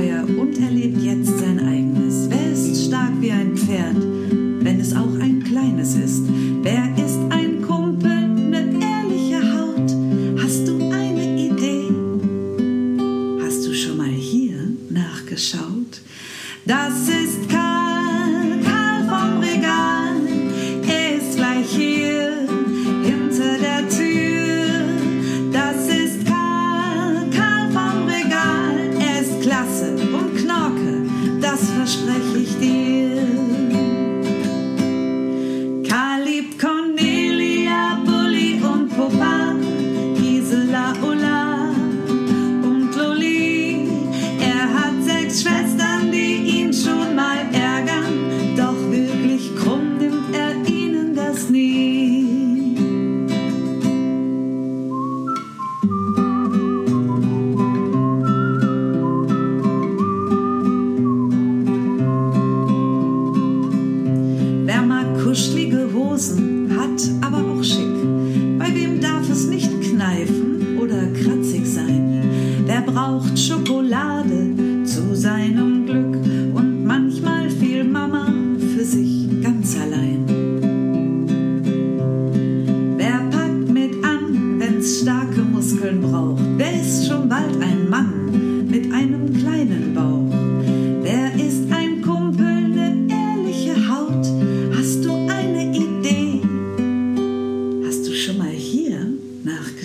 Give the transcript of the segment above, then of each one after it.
Abenteuer und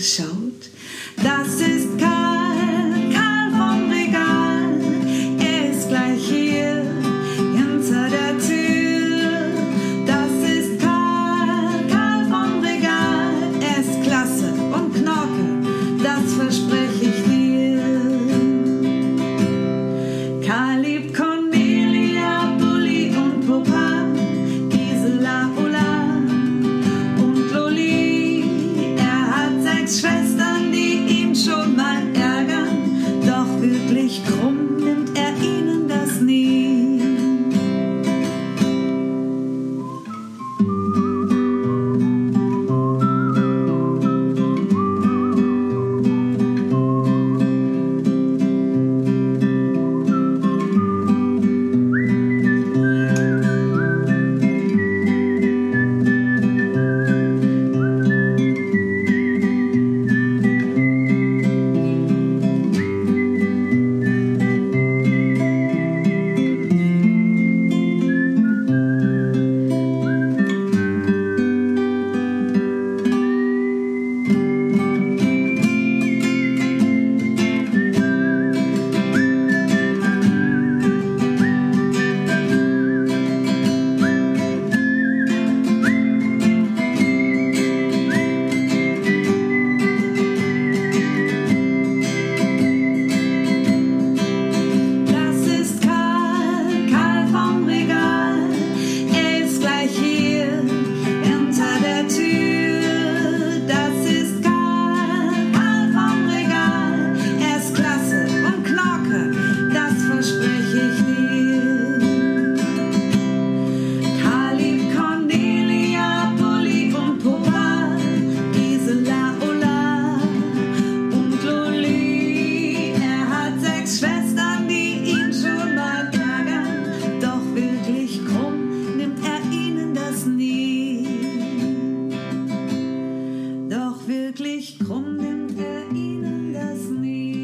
geschaut. Das ist kein richtig krumm nimmt er ihnen das nie.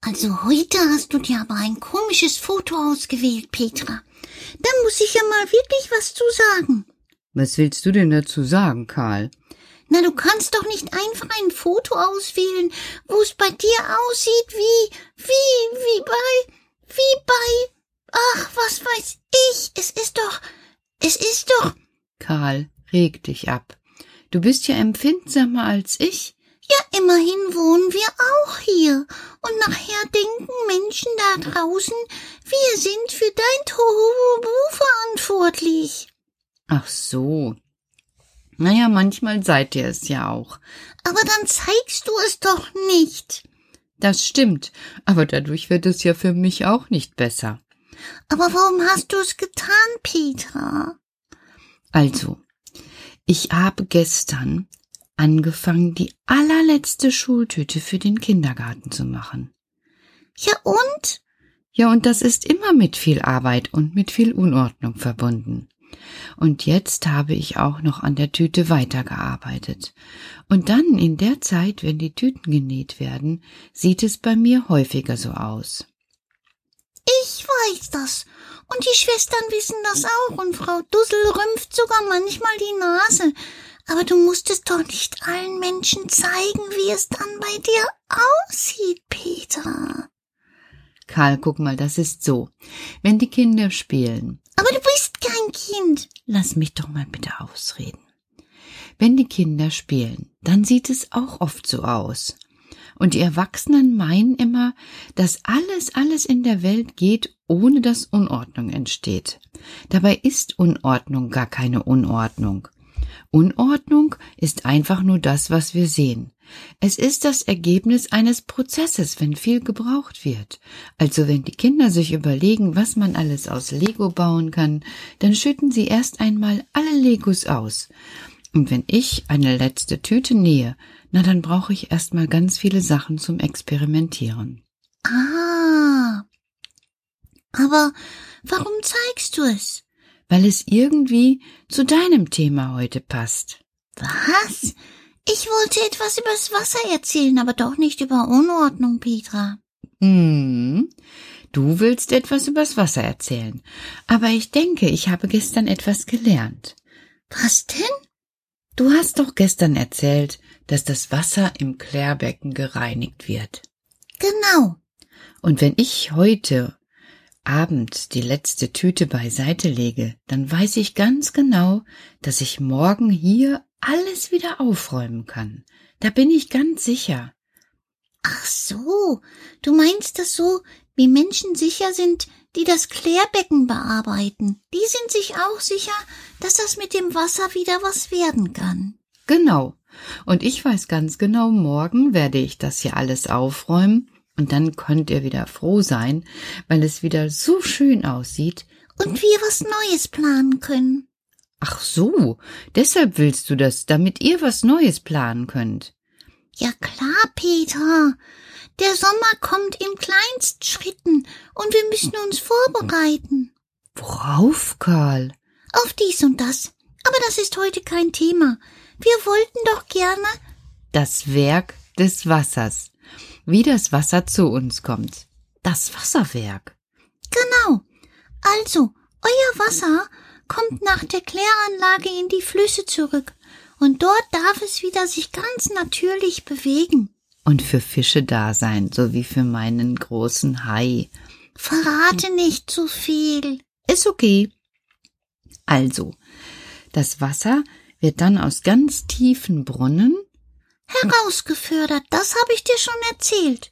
Also heute hast du dir aber ein komisches Foto ausgewählt, Petra. Da muss ich ja mal wirklich was zu sagen. Was willst du denn dazu sagen, Karl? Na, du kannst doch nicht einfach ein Foto auswählen, wo es bei dir aussieht wie, wie, wie bei, wie bei, ach, was weiß ich, es ist doch, es ist doch. Karl, reg dich ab. Du bist ja empfindsamer als ich. Ja, immerhin wohnen wir auch hier. Und nachher denken Menschen da draußen, wir sind für dein Tohuwabu verantwortlich. Ach so, naja, manchmal seid ihr es ja auch. Aber dann zeigst du es doch nicht. Das stimmt, aber dadurch wird es ja für mich auch nicht besser. Aber warum hast du es getan, Petra? Also, ich habe gestern angefangen, die allerletzte Schultüte für den Kindergarten zu machen. Ja und? Ja, und das ist immer mit viel Arbeit und mit viel Unordnung verbunden. Und jetzt habe ich auch noch an der Tüte weitergearbeitet. Und dann in der Zeit, wenn die Tüten genäht werden, sieht es bei mir häufiger so aus. Ich weiß das. Und die Schwestern wissen das auch. Und Frau Dussel rümpft sogar manchmal die Nase. Aber du musst es doch nicht allen Menschen zeigen, wie es dann bei dir aussieht, Peter. Karl, guck mal, das ist so. Wenn die Kinder spielen. Aber du bist kein Kind. Lass mich doch mal bitte ausreden. Wenn die Kinder spielen, dann sieht es auch oft so aus. Und die Erwachsenen meinen immer, dass alles, alles in der Welt geht, ohne dass Unordnung entsteht. Dabei ist Unordnung gar keine Unordnung. Unordnung ist einfach nur das, was wir sehen. Es ist das Ergebnis eines Prozesses, wenn viel gebraucht wird. Also wenn die Kinder sich überlegen, was man alles aus Lego bauen kann, dann schütten sie erst einmal alle Legos aus. Und wenn ich eine letzte Tüte nähe, na dann brauche ich erst mal ganz viele Sachen zum Experimentieren. Ah. Aber warum zeigst du es? Weil es irgendwie zu deinem Thema heute passt. Was? Ich wollte etwas übers Wasser erzählen, aber doch nicht über Unordnung, Petra. Hm, du willst etwas übers Wasser erzählen. Aber ich denke, ich habe gestern etwas gelernt. Was denn? Du hast doch gestern erzählt, dass das Wasser im Klärbecken gereinigt wird. Genau. Und wenn ich heute Abend die letzte Tüte beiseite lege, dann weiß ich ganz genau, dass ich morgen hier alles wieder aufräumen kann. Da bin ich ganz sicher. Ach so, du meinst das so, wie Menschen sicher sind, die das Klärbecken bearbeiten. Die sind sich auch sicher, dass das mit dem Wasser wieder was werden kann. Genau. Und ich weiß ganz genau, morgen werde ich das hier alles aufräumen und dann könnt ihr wieder froh sein, weil es wieder so schön aussieht. Und wir was Neues planen können. Ach so, deshalb willst du das, damit ihr was Neues planen könnt. Ja klar, Peter. Der Sommer kommt in Kleinstschritten und wir müssen uns vorbereiten. Worauf, Karl? Auf dies und das. Aber das ist heute kein Thema. Wir wollten doch gerne Das Werk des Wassers. Wie das Wasser zu uns kommt. Das Wasserwerk. Genau. Also, euer Wasser kommt nach der Kläranlage in die Flüsse zurück, und dort darf es wieder sich ganz natürlich bewegen. Und für Fische da sein, so wie für meinen großen Hai. Verrate nicht zu viel. Ist okay. Also, das Wasser wird dann aus ganz tiefen Brunnen Herausgefördert, das habe ich dir schon erzählt.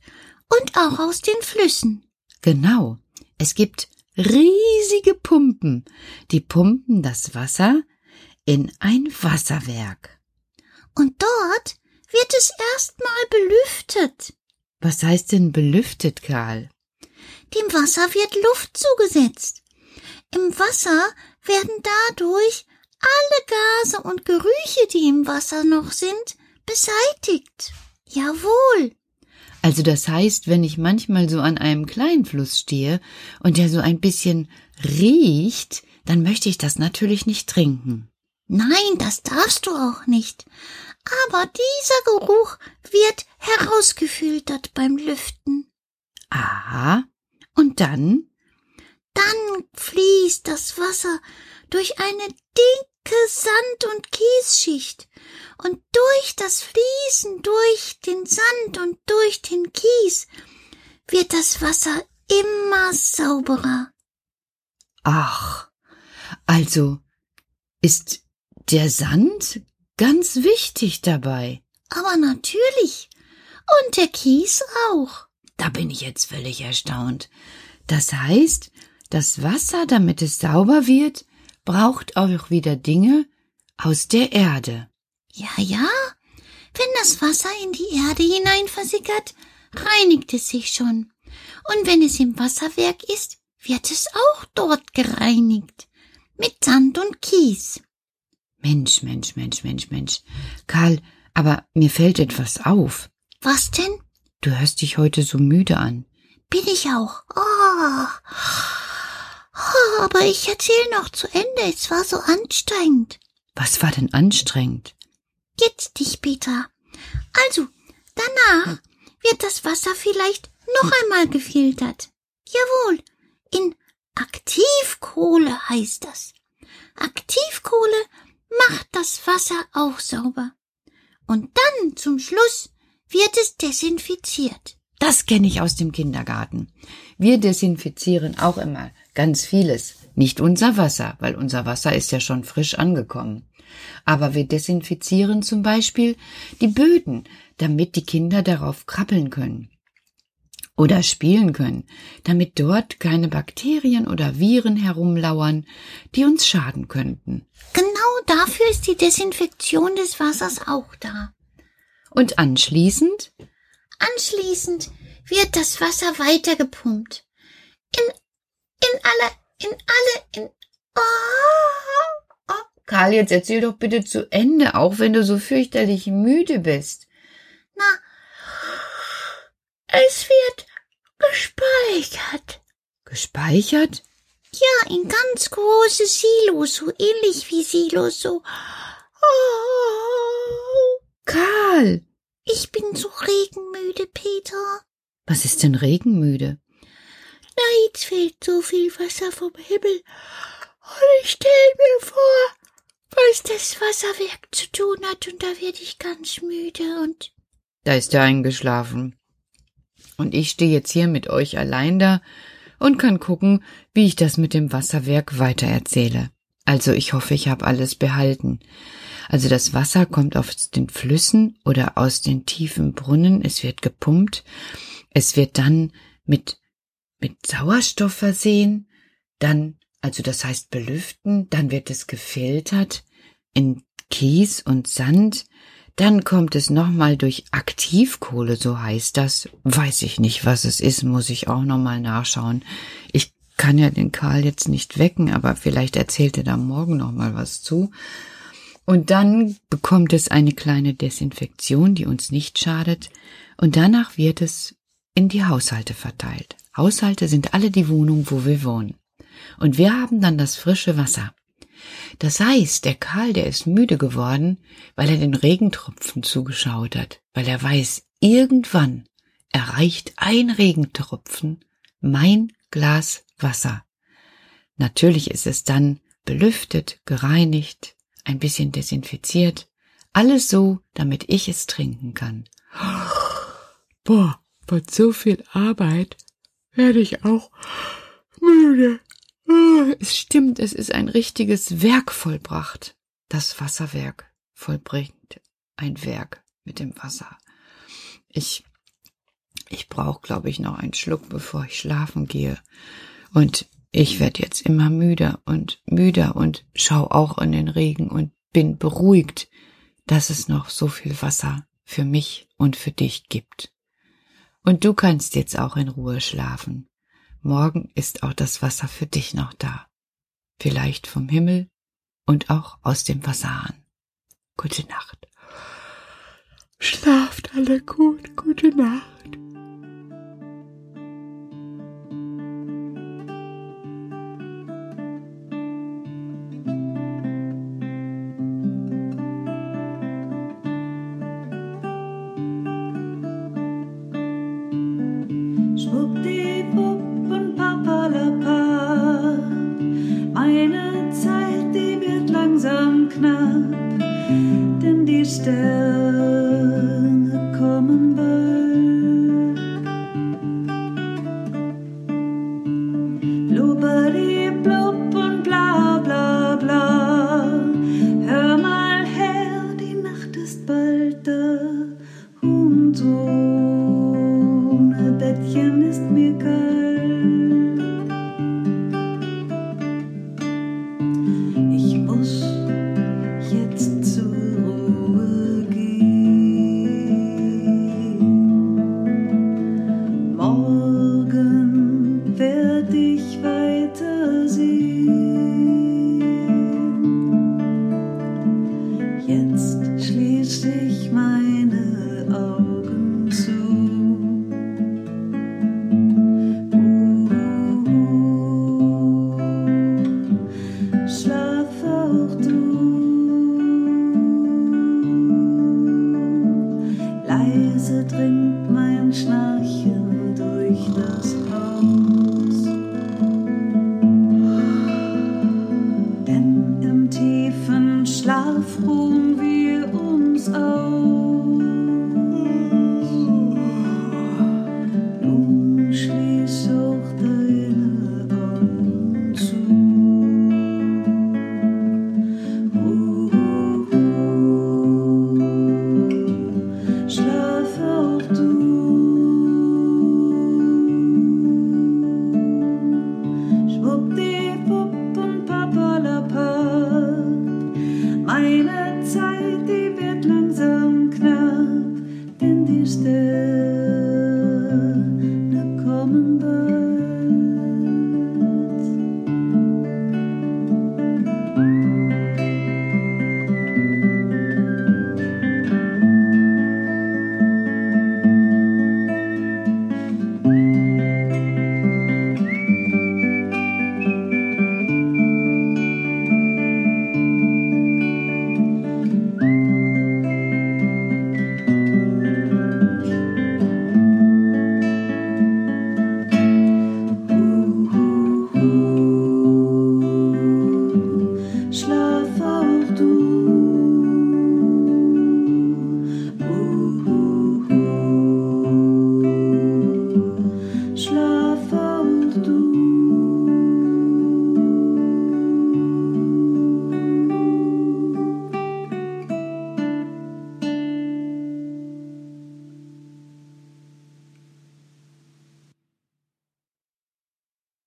Und auch aus den Flüssen. Genau. Es gibt riesige Pumpen, die pumpen das Wasser in ein Wasserwerk. Und dort wird es erstmal belüftet. Was heißt denn belüftet, Karl? Dem Wasser wird Luft zugesetzt. Im Wasser werden dadurch alle Gase und Gerüche, die im Wasser noch sind, beseitigt. Jawohl. Also das heißt, wenn ich manchmal so an einem kleinen Fluss stehe und der so ein bisschen riecht, dann möchte ich das natürlich nicht trinken. Nein, das darfst du auch nicht. Aber dieser Geruch wird herausgefiltert beim Lüften. Aha. Und dann? Dann fließt das Wasser durch eine dicke Sand- und Kiesschicht. Und durch das Fließen durch den Sand und durch den Kies wird das Wasser immer sauberer. Ach, also ist der Sand ganz wichtig dabei. Aber natürlich. Und der Kies auch. Da bin ich jetzt völlig erstaunt. Das heißt, das Wasser, damit es sauber wird, braucht auch wieder Dinge aus der Erde. Ja, ja. Wenn das Wasser in die Erde hinein versickert, reinigt es sich schon. Und wenn es im Wasserwerk ist, wird es auch dort gereinigt. Mit Sand und Kies. Mensch, Mensch, Mensch, Mensch, Mensch. Karl, aber mir fällt etwas auf. Was denn? Du hörst dich heute so müde an. Bin ich auch. Oh. Oh aber ich erzähle noch zu Ende. Es war so anstrengend. Was war denn anstrengend? Jetzt dich, Peter. Also, danach wird das Wasser vielleicht noch einmal gefiltert. Jawohl, in Aktivkohle heißt das. Aktivkohle macht das Wasser auch sauber. Und dann zum Schluss wird es desinfiziert. Das kenne ich aus dem Kindergarten. Wir desinfizieren auch immer ganz vieles. Nicht unser Wasser, weil unser Wasser ist ja schon frisch angekommen. Aber wir desinfizieren zum Beispiel die Böden, damit die Kinder darauf krabbeln können oder spielen können, damit dort keine Bakterien oder Viren herumlauern, die uns schaden könnten. Genau dafür ist die Desinfektion des Wassers auch da. Und anschließend? Anschließend wird das Wasser weitergepumpt. In, in alle, in alle, in, oh, oh. Karl, jetzt erzähl doch bitte zu Ende, auch wenn du so fürchterlich müde bist. Na, es wird gespeichert. Gespeichert? Ja, in ganz große Silos, so ähnlich wie Silos, so. Oh. Karl! Ich bin so regenmüde, Peter. Was ist denn regenmüde? Na, jetzt fällt so viel Wasser vom Himmel. Und ich stell mir vor, was das Wasserwerk zu tun hat, und da werde ich ganz müde und. Da ist er eingeschlafen. Und ich stehe jetzt hier mit euch allein da und kann gucken, wie ich das mit dem Wasserwerk weitererzähle. Also ich hoffe, ich habe alles behalten. Also das Wasser kommt aus den Flüssen oder aus den tiefen Brunnen, es wird gepumpt, es wird dann mit, mit Sauerstoff versehen, dann, also das heißt belüften, dann wird es gefiltert in Kies und Sand, dann kommt es nochmal durch Aktivkohle, so heißt das. Weiß ich nicht, was es ist, muss ich auch nochmal nachschauen. Ich kann ja den Karl jetzt nicht wecken, aber vielleicht erzählt er da morgen nochmal was zu. Und dann bekommt es eine kleine Desinfektion, die uns nicht schadet. Und danach wird es in die Haushalte verteilt. Haushalte sind alle die Wohnungen, wo wir wohnen. Und wir haben dann das frische Wasser. Das heißt, der Karl, der ist müde geworden, weil er den Regentropfen zugeschaut hat, weil er weiß, irgendwann erreicht ein Regentropfen mein Glas Wasser. Natürlich ist es dann belüftet, gereinigt, ein bisschen desinfiziert, alles so, damit ich es trinken kann. Boah, von so viel Arbeit werde ich auch müde. Ah, es stimmt, es ist ein richtiges Werk vollbracht. Das Wasserwerk vollbringt ein Werk mit dem Wasser. Ich, ich brauche, glaube ich, noch einen Schluck, bevor ich schlafen gehe. Und ich werde jetzt immer müder und müder und schau auch in den Regen und bin beruhigt, dass es noch so viel Wasser für mich und für dich gibt. Und du kannst jetzt auch in Ruhe schlafen. Morgen ist auch das Wasser für dich noch da. Vielleicht vom Himmel und auch aus dem Wasserhahn. Gute Nacht. Schlaft alle gut, gute Nacht. suchen wir uns auf.